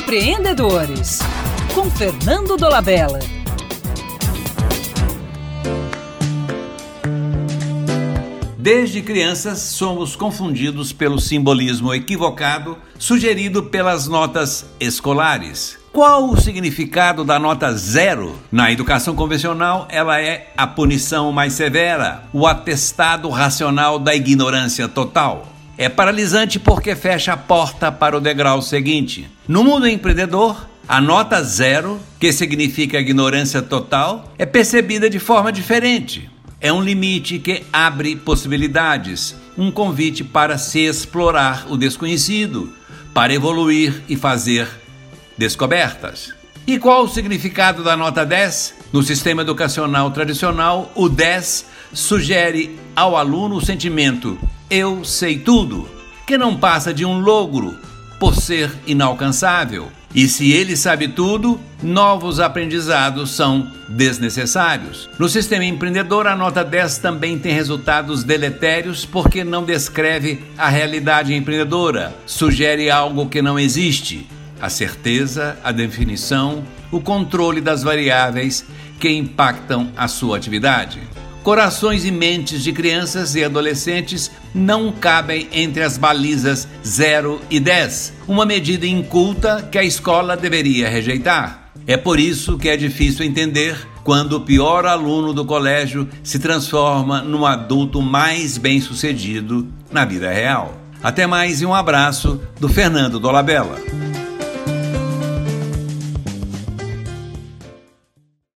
Empreendedores, com Fernando Dolabella. Desde crianças, somos confundidos pelo simbolismo equivocado sugerido pelas notas escolares. Qual o significado da nota zero? Na educação convencional, ela é a punição mais severa, o atestado racional da ignorância total. É paralisante porque fecha a porta para o degrau seguinte. No mundo empreendedor, a nota zero, que significa ignorância total, é percebida de forma diferente. É um limite que abre possibilidades, um convite para se explorar o desconhecido, para evoluir e fazer descobertas. E qual o significado da nota 10? No sistema educacional tradicional, o 10 sugere ao aluno o sentimento eu sei tudo, que não passa de um logro por ser inalcançável. E se ele sabe tudo, novos aprendizados são desnecessários. No sistema empreendedor, a nota 10 também tem resultados deletérios porque não descreve a realidade empreendedora, sugere algo que não existe. A certeza, a definição, o controle das variáveis que impactam a sua atividade. Corações e mentes de crianças e adolescentes não cabem entre as balizas 0 e 10, uma medida inculta que a escola deveria rejeitar. É por isso que é difícil entender quando o pior aluno do colégio se transforma num adulto mais bem-sucedido na vida real. Até mais e um abraço do Fernando Dolabella.